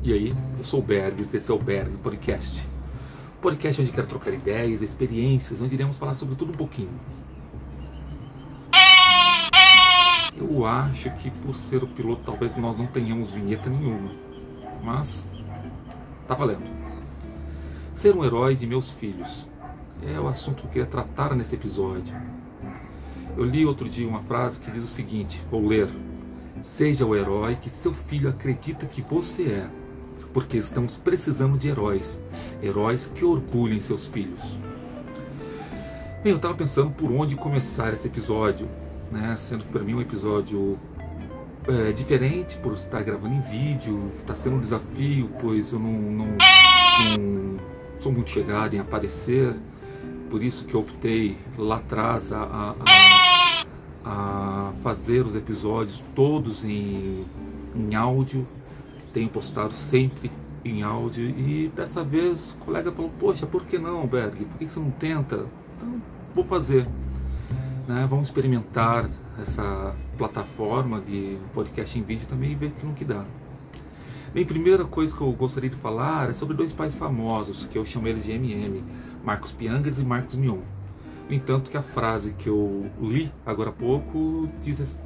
E aí, eu sou o Bergs, esse é o Bergs Podcast. Podcast onde quero trocar ideias, experiências, onde iremos falar sobre tudo um pouquinho. Eu acho que por ser o piloto talvez nós não tenhamos vinheta nenhuma. Mas tá valendo. Ser um herói de meus filhos é o assunto que eu queria tratar nesse episódio. Eu li outro dia uma frase que diz o seguinte: vou ler. Seja o herói que seu filho acredita que você é, porque estamos precisando de heróis, heróis que orgulhem seus filhos. Bem, eu estava pensando por onde começar esse episódio, né? sendo que para mim um episódio é, diferente por estar gravando em vídeo, está sendo um desafio, pois eu não, não, não sou muito chegado em aparecer, por isso que eu optei lá atrás a, a, a fazer os episódios todos em, em áudio. Tenho postado sempre em áudio e dessa vez o colega falou: Poxa, por que não, Berg? Por que você não tenta? Então, vou fazer. Né? Vamos experimentar essa plataforma de podcast em vídeo também e ver o que dá. Bem, primeira coisa que eu gostaria de falar é sobre dois pais famosos, que eu chamo eles de MM, Marcos Piangers e Marcos Mion. No entanto, que a frase que eu li agora há pouco diz,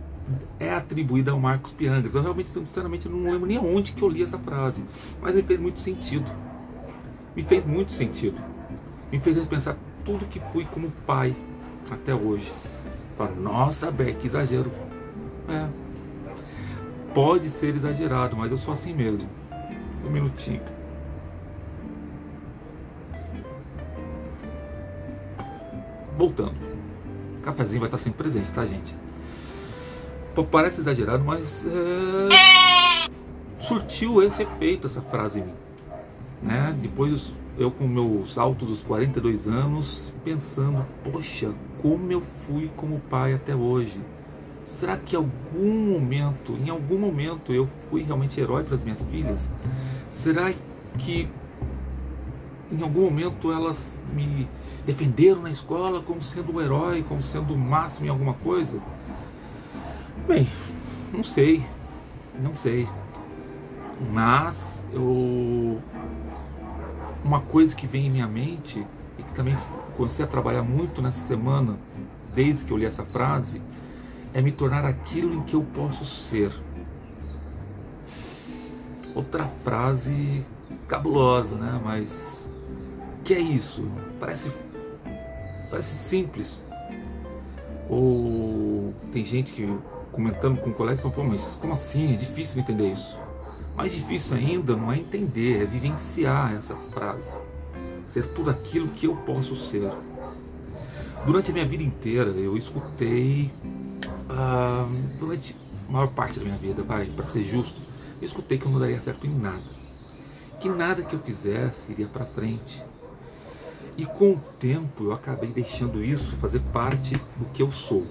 é atribuída ao Marcos Piangers. Eu realmente, sinceramente, não lembro nem aonde que eu li essa frase, mas me fez muito sentido. Me fez muito sentido. Me fez pensar tudo que fui como pai até hoje. Fala, nossa, Beck, exagero. É. Pode ser exagerado, mas eu sou assim mesmo. Um minutinho. Voltando. O cafezinho vai estar sempre presente, tá, gente? Parece exagerado, mas é... surtiu esse efeito essa frase em mim. Né? Depois eu com meus altos dos 42 anos pensando, poxa, como eu fui como pai até hoje. Será que em algum momento, em algum momento eu fui realmente herói para as minhas filhas? Será que em algum momento elas me defenderam na escola como sendo um herói, como sendo o máximo em alguma coisa? Bem, não sei, não sei. Mas eu uma coisa que vem em minha mente e que também comecei a trabalhar muito nessa semana, desde que eu li essa frase, é me tornar aquilo em que eu posso ser. Outra frase cabulosa, né? Mas que é isso? Parece parece simples. Ou tem gente que comentando com um colega fala, pô, mas como assim? É difícil entender isso. Mais difícil ainda não é entender, é vivenciar essa frase. Ser tudo aquilo que eu posso ser. Durante a minha vida inteira eu escutei, uh, durante a maior parte da minha vida, vai, para ser justo, eu escutei que eu não daria certo em nada. Que nada que eu fizesse iria para frente e com o tempo eu acabei deixando isso fazer parte do que eu sou.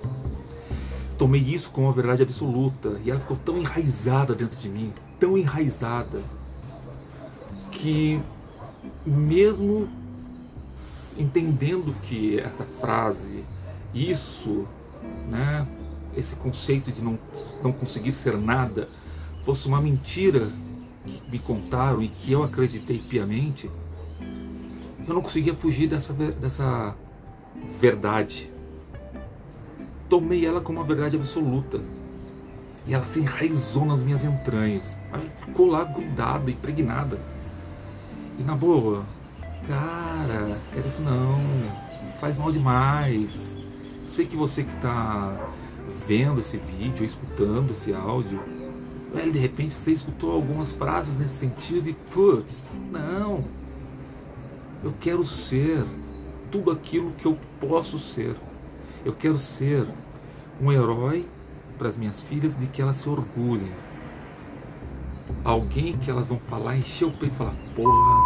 Tomei isso como uma verdade absoluta e ela ficou tão enraizada dentro de mim, tão enraizada, que mesmo entendendo que essa frase, isso, né, esse conceito de não, não conseguir ser nada, fosse uma mentira que me contaram e que eu acreditei piamente, eu não conseguia fugir dessa, dessa verdade. Tomei ela como uma verdade absoluta. E ela se enraizou nas minhas entranhas. Ela ficou lá grudada, impregnada. E na boa, cara, quero isso não. Faz mal demais. Sei que você que está vendo esse vídeo, escutando esse áudio, de repente você escutou algumas frases nesse sentido e putz, não, eu quero ser tudo aquilo que eu posso ser. Eu quero ser um herói para as minhas filhas de que elas se orgulhem. Alguém que elas vão falar, encher o peito e falar, porra,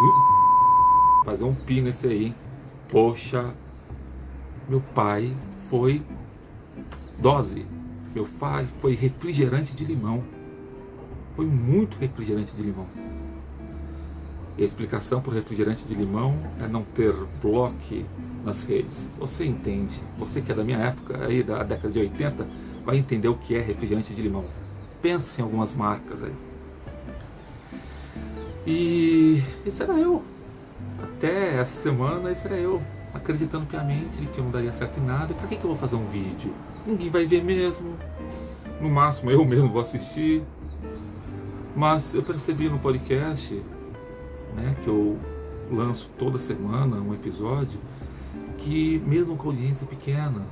uh, fazer um pino esse aí. Poxa, meu pai foi dose. Meu pai foi refrigerante de limão. Foi muito refrigerante de limão. E a explicação para o refrigerante de limão é não ter bloco nas redes. Você entende? Você que é da minha época, aí da década de 80, vai entender o que é refrigerante de limão. Pense em algumas marcas aí. E esse era eu. Até essa semana, esse era eu. Acreditando piamente que eu não daria certo em nada. Pra que, que eu vou fazer um vídeo? Ninguém vai ver mesmo. No máximo eu mesmo vou assistir. Mas eu percebi no podcast, né, que eu lanço toda semana um episódio, que mesmo com audiência pequena,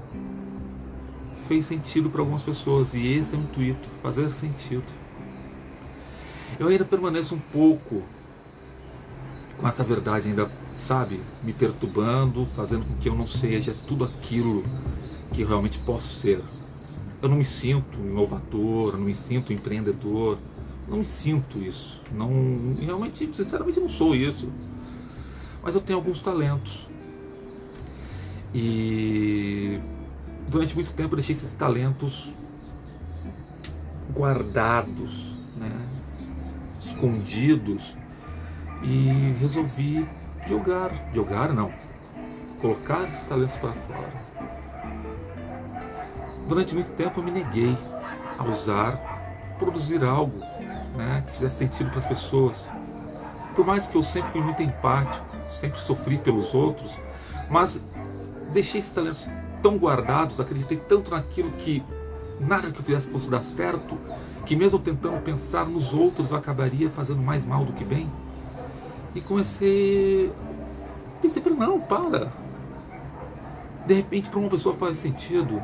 fez sentido para algumas pessoas. E esse é o intuito, fazer sentido. Eu ainda permaneço um pouco com essa verdade ainda, sabe, me perturbando, fazendo com que eu não seja tudo aquilo que realmente posso ser. Eu não me sinto inovador, não me sinto empreendedor, não me sinto isso. Não, realmente, sinceramente, não sou isso. Mas eu tenho alguns talentos. E durante muito tempo eu deixei esses talentos guardados, né? escondidos e resolvi jogar, jogar não, colocar esses talentos para fora. Durante muito tempo eu me neguei a usar, produzir algo né, que fizesse sentido para as pessoas. Por mais que eu sempre fui muito empático, sempre sofri pelos outros, mas deixei esses talentos tão guardados, acreditei tanto naquilo que nada que eu fizesse fosse dar certo, que mesmo tentando pensar nos outros eu acabaria fazendo mais mal do que bem. E comecei. Pensei, não, para. De repente, para uma pessoa faz sentido.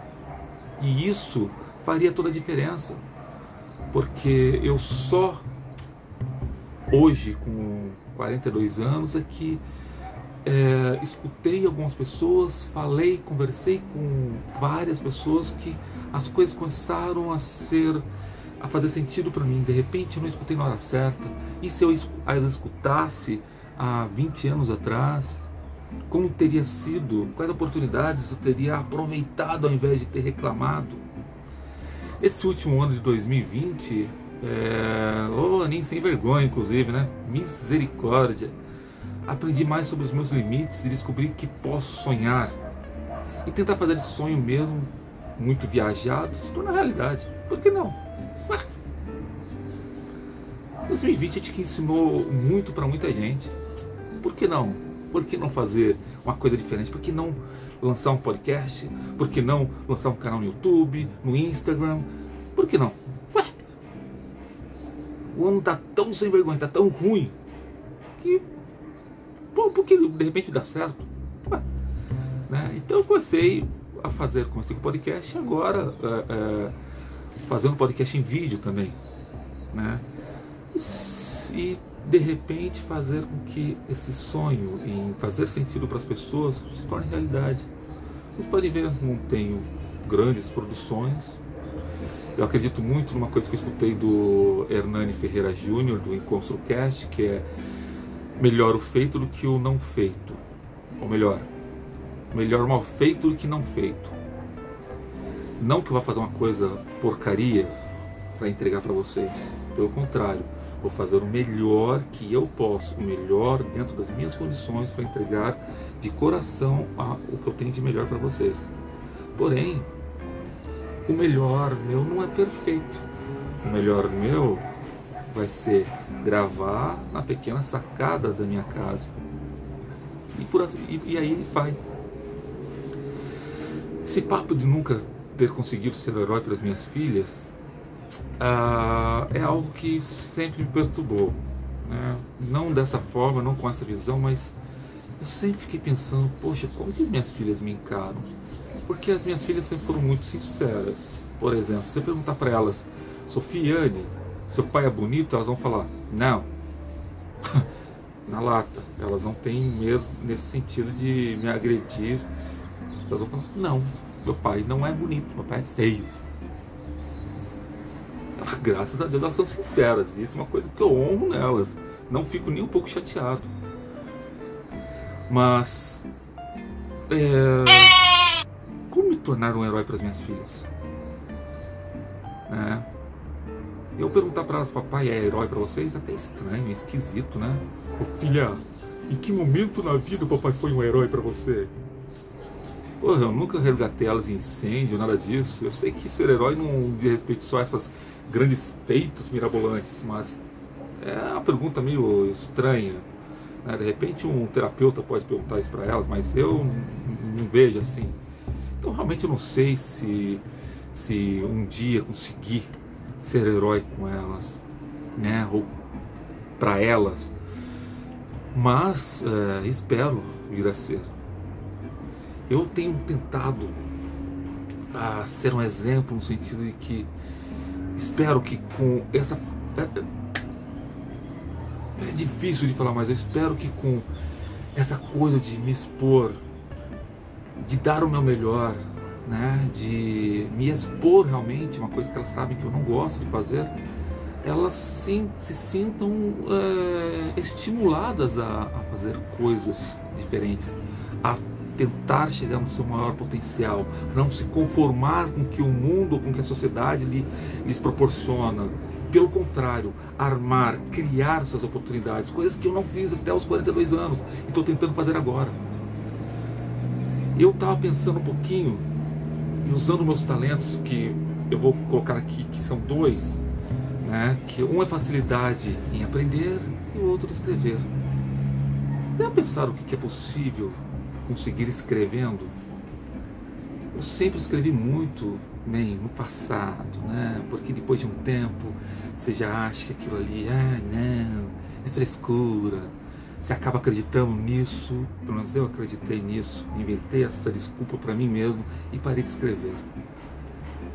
E isso faria toda a diferença. Porque eu só hoje, com 42 anos, é que é, escutei algumas pessoas, falei, conversei com várias pessoas que as coisas começaram a ser a fazer sentido para mim. De repente eu não escutei na hora certa. E se eu as escutasse há 20 anos atrás, como teria sido? Quais oportunidades eu teria aproveitado ao invés de ter reclamado? Esse último ano de 2020, é... oh, nem sem vergonha, inclusive, né? Misericórdia. Aprendi mais sobre os meus limites e descobri que posso sonhar. E tentar fazer esse sonho mesmo, muito viajado, se tornar realidade. Por que não? 2020 é que ensinou muito para muita gente. Por que não? Por que não fazer uma coisa diferente? Por que não lançar um podcast? Por que não lançar um canal no YouTube, no Instagram? Por que não? Ué, o ano tá tão sem vergonha, tá tão ruim que pô, por que de repente dá certo? Né? Então eu comecei a fazer, comecei com podcast agora é, é, fazendo podcast em vídeo também, né? E de repente fazer com que esse sonho em fazer sentido para as pessoas se torne realidade. Vocês podem ver, não tenho grandes produções. Eu acredito muito numa coisa que eu escutei do Hernani Ferreira Júnior, do EnconstruCast, que é melhor o feito do que o não feito. Ou melhor, melhor mal feito do que não feito. Não que eu vá fazer uma coisa porcaria para entregar para vocês. Pelo contrário, Vou fazer o melhor que eu posso, o melhor dentro das minhas condições para entregar de coração o que eu tenho de melhor para vocês. Porém, o melhor meu não é perfeito. O melhor meu vai ser gravar na pequena sacada da minha casa. E, por, e, e aí ele vai. Esse papo de nunca ter conseguido ser herói para as minhas filhas ah, é algo que sempre me perturbou. Né? Não dessa forma, não com essa visão, mas eu sempre fiquei pensando, poxa, como que as minhas filhas me encaram? Porque as minhas filhas sempre foram muito sinceras. Por exemplo, se você perguntar para elas, Sofiane, seu pai é bonito, elas vão falar, não. Na lata. Elas não têm medo nesse sentido de me agredir. Elas vão falar, não, meu pai não é bonito, meu pai é feio graças a Deus elas são sinceras. Isso é uma coisa que eu honro nelas. Não fico nem um pouco chateado. Mas. É, como me tornar um herói para as minhas filhas? É, eu perguntar para elas, papai é herói para vocês? É até estranho, é esquisito, né? Ô, filha, em que momento na vida o papai foi um herói para você? Porra, eu nunca resgatei elas em incêndio, nada disso. Eu sei que ser herói não diz respeito só a essas grandes feitos mirabolantes, mas É uma pergunta meio estranha. Né? De repente um terapeuta pode perguntar isso para elas, mas eu não vejo assim. Então realmente eu não sei se, se um dia conseguir ser herói com elas, né? Ou para elas. Mas é, espero vir a ser. Eu tenho tentado a ser um exemplo no sentido de que espero que com essa é, é difícil de falar, mas eu espero que com essa coisa de me expor, de dar o meu melhor, né, de me expor realmente, uma coisa que elas sabem que eu não gosto de fazer, elas sim, se sintam é, estimuladas a, a fazer coisas diferentes, a tentar chegar no seu maior potencial, não se conformar com que o mundo, com que a sociedade lhe, lhes proporciona. Pelo contrário, armar, criar suas oportunidades, coisas que eu não fiz até os 42 anos e estou tentando fazer agora. Eu estava pensando um pouquinho e usando meus talentos, que eu vou colocar aqui, que são dois, né? que um é facilidade em aprender e o outro escrever. Já pensaram o que é possível conseguir escrevendo. Eu sempre escrevi muito bem no passado, né? Porque depois de um tempo você já acha que aquilo ali, ah, não, é frescura. Você acaba acreditando nisso, pelo menos eu acreditei nisso, inventei essa desculpa para mim mesmo e parei de escrever.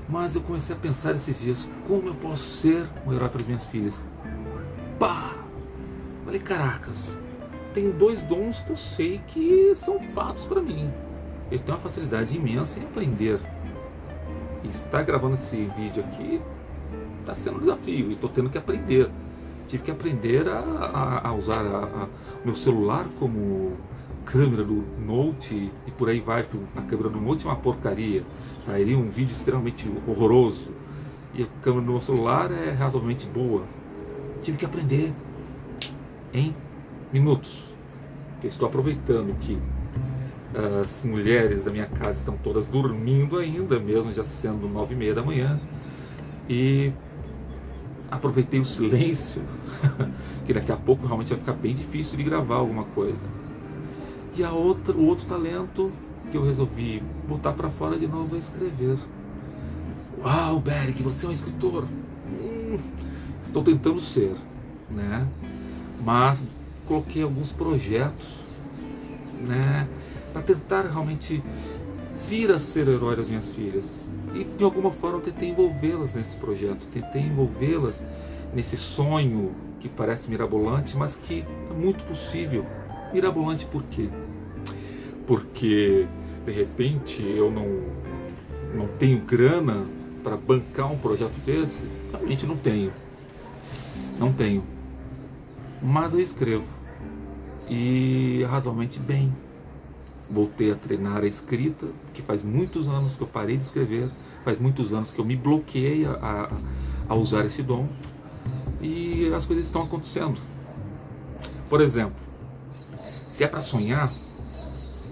Mas eu comecei a pensar esses dias, como eu posso ser um herói para as minhas filhas? Pá! Falei, caracas, tem dois dons que eu sei que são fatos para mim. Eu tenho uma facilidade imensa em aprender. E estar gravando esse vídeo aqui está sendo um desafio e estou tendo que aprender. Tive que aprender a, a, a usar o meu celular como câmera do Note e por aí vai, porque a câmera do Note é uma porcaria. Sairia um vídeo extremamente horroroso. E a câmera do meu celular é razoavelmente boa. Tive que aprender. Hein? minutos. Eu estou aproveitando que as mulheres da minha casa estão todas dormindo ainda, mesmo já sendo nove e meia da manhã. E aproveitei o silêncio, que daqui a pouco realmente vai ficar bem difícil de gravar alguma coisa. E a outra, o outro talento que eu resolvi botar para fora de novo é escrever. Uau, Beric, você é um escritor. Hum, estou tentando ser, né? Mas coloquei alguns projetos, né, para tentar realmente vir a ser herói das minhas filhas. E de alguma forma tentei envolvê-las nesse projeto, tentei envolvê-las nesse sonho que parece mirabolante, mas que é muito possível. Mirabolante por quê? Porque de repente eu não, não tenho grana para bancar um projeto desse? Realmente não tenho. Não tenho mas eu escrevo e razoavelmente bem. Voltei a treinar a escrita, que faz muitos anos que eu parei de escrever, faz muitos anos que eu me bloqueei a, a, a usar esse dom e as coisas estão acontecendo. Por exemplo, se é para sonhar,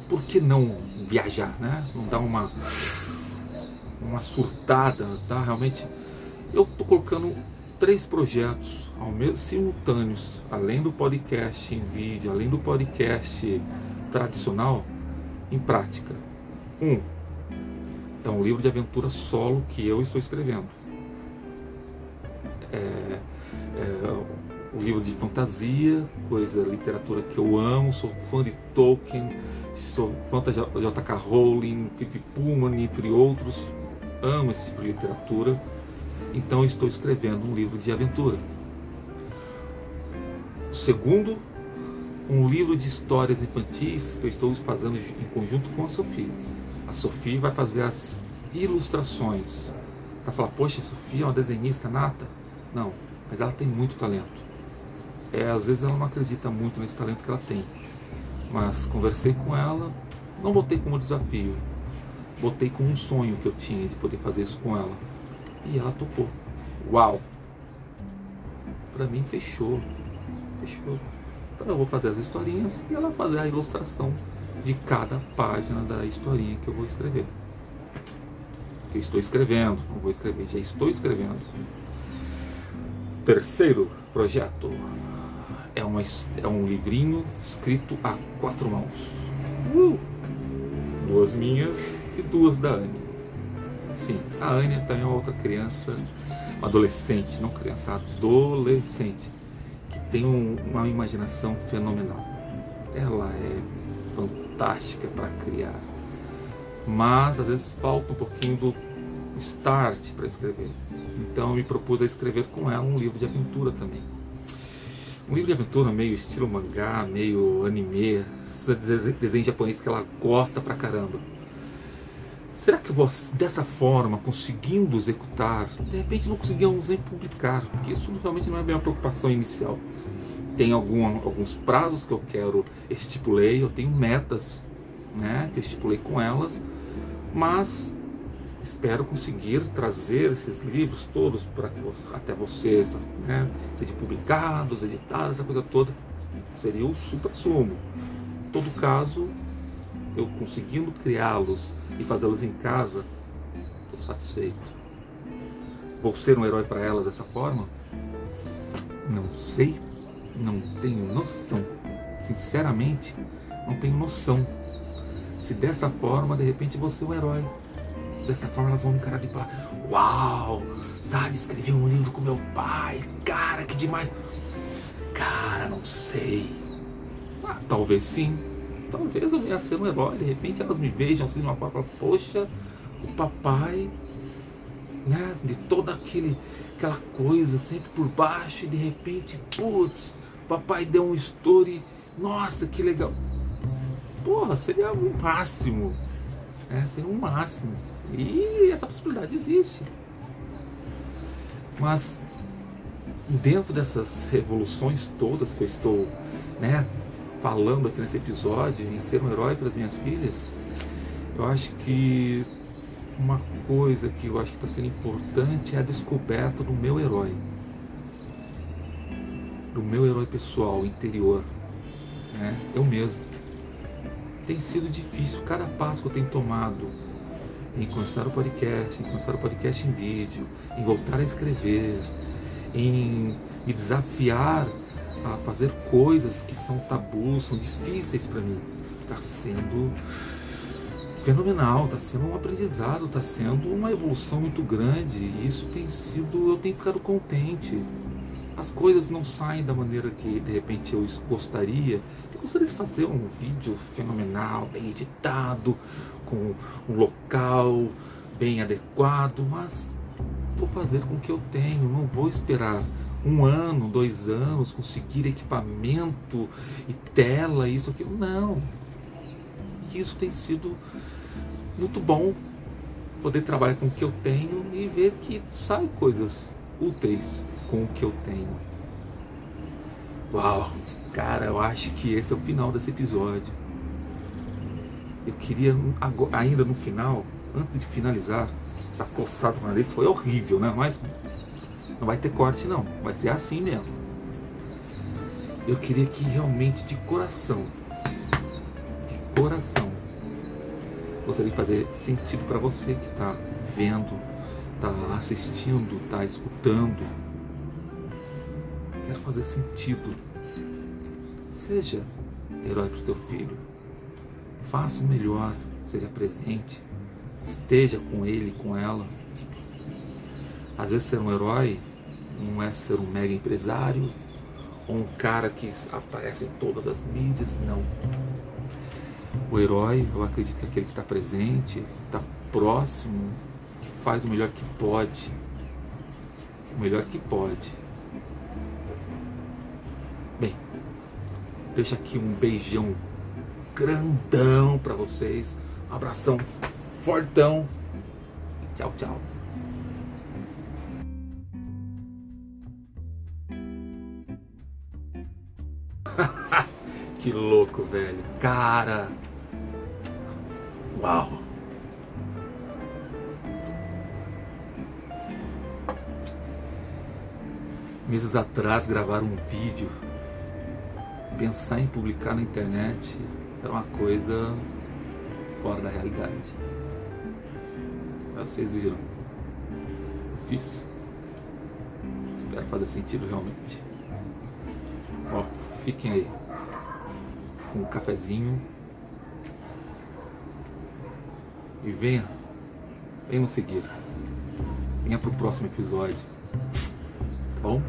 por que não viajar, né? Não dar uma uma surtada, tá? Realmente, eu tô colocando três projetos ao mesmo, simultâneos, além do podcast em vídeo, além do podcast tradicional, em prática. Um, é um livro de aventura solo que eu estou escrevendo. É, é um livro de fantasia, coisa, literatura que eu amo, sou fã de Tolkien, sou fã de J.K. Rowling, Philip Pullman, entre outros. Amo esse tipo de literatura então estou escrevendo um livro de aventura. Segundo, um livro de histórias infantis que eu estou fazendo em conjunto com a Sofia. A Sofia vai fazer as ilustrações. Você vai falar, poxa, a Sofia é uma desenhista nata? Não, mas ela tem muito talento. É, às vezes ela não acredita muito nesse talento que ela tem. Mas conversei com ela, não botei como desafio, botei como um sonho que eu tinha de poder fazer isso com ela. E ela topou. Uau! Pra mim fechou. Fechou. Então eu vou fazer as historinhas e ela fazer a ilustração de cada página da historinha que eu vou escrever. Que estou escrevendo, não vou escrever, já estou escrevendo. terceiro projeto é, uma, é um livrinho escrito a quatro mãos. Uh! Duas minhas e duas da Anne. Sim, a Anne também é uma outra criança, uma adolescente, não criança, adolescente, tem um, uma imaginação fenomenal. Ela é fantástica para criar, mas às vezes falta um pouquinho do start para escrever. Então me propus a escrever com ela um livro de aventura também. Um livro de aventura meio estilo mangá, meio anime, desenho japonês que ela gosta pra caramba. Será que vou, dessa forma, conseguindo executar, de repente não conseguimos nem publicar? Porque isso realmente não é bem uma preocupação inicial. Tem algum, alguns prazos que eu quero estipulei, eu tenho metas né, que eu estipulei com elas, mas espero conseguir trazer esses livros todos para que até vocês, né, sejam publicados, editados, essa coisa toda. Seria o super sumo. Em todo caso, eu conseguindo criá-los e fazê-los em casa, estou satisfeito. Vou ser um herói para elas dessa forma? Não sei, não tenho noção. Sinceramente, não tenho noção. Se dessa forma, de repente, vou ser um herói. Dessa forma, elas vão me encarar de falar: Uau, sabe, escrevi um livro com meu pai. Cara, que demais. Cara, não sei. Ah, talvez sim, talvez eu venha ser um herói, de repente elas me vejam assim uma forma, poxa, o papai, né, de toda aquele, aquela coisa sempre por baixo e de repente, putz, papai deu um story, nossa, que legal. Porra, seria o máximo, né, seria o máximo. E essa possibilidade existe. Mas dentro dessas revoluções todas que eu estou né, falando aqui nesse episódio, em ser um herói para as minhas filhas, eu acho que uma coisa que eu acho que está sendo importante é a descoberta do meu herói. Do meu herói pessoal, interior. Né? Eu mesmo. Tem sido difícil, cada passo que eu tenho tomado em começar o podcast, em começar o podcast em vídeo, em voltar a escrever, em me desafiar a fazer coisas que são tabus, são difíceis para mim. Está sendo fenomenal, está sendo um aprendizado, está sendo uma evolução muito grande e isso tem sido, eu tenho ficado contente. As coisas não saem da maneira que de repente eu gostaria. Eu gostaria de fazer um vídeo fenomenal, bem editado, com um local bem adequado, mas vou fazer com o que eu tenho, não vou esperar um ano, dois anos, conseguir equipamento e tela, isso, aquilo. Não. Isso tem sido muito bom poder trabalhar com o que eu tenho e ver que sai coisas úteis com o que eu tenho. Uau, cara, eu acho que esse é o final desse episódio. Eu queria, ainda no final, antes de finalizar, essa coçada na nariz foi horrível, né? Mas não vai ter corte não, vai ser assim mesmo. Eu queria que realmente de coração, de coração, gostaria de fazer sentido para você que está vendo, está assistindo, está escutando. Quero fazer sentido. Seja herói para o teu filho. Faça o melhor, seja presente, esteja com ele, com ela. Às vezes ser um herói não é ser um mega empresário ou um cara que aparece em todas as mídias, não. O herói, eu acredito é aquele que está presente, que está próximo, que faz o melhor que pode. O melhor que pode. Bem, deixa aqui um beijão grandão para vocês. Um abração fortão. Tchau, tchau. Que louco, velho. Cara. Uau. Meses atrás gravar um vídeo, pensar em publicar na internet era uma coisa fora da realidade. Mas vocês viram. Eu fiz. Espero fazer sentido realmente. Ó, fiquem aí com um cafezinho e venha, venha nos seguir. Venha pro próximo episódio. Tá bom?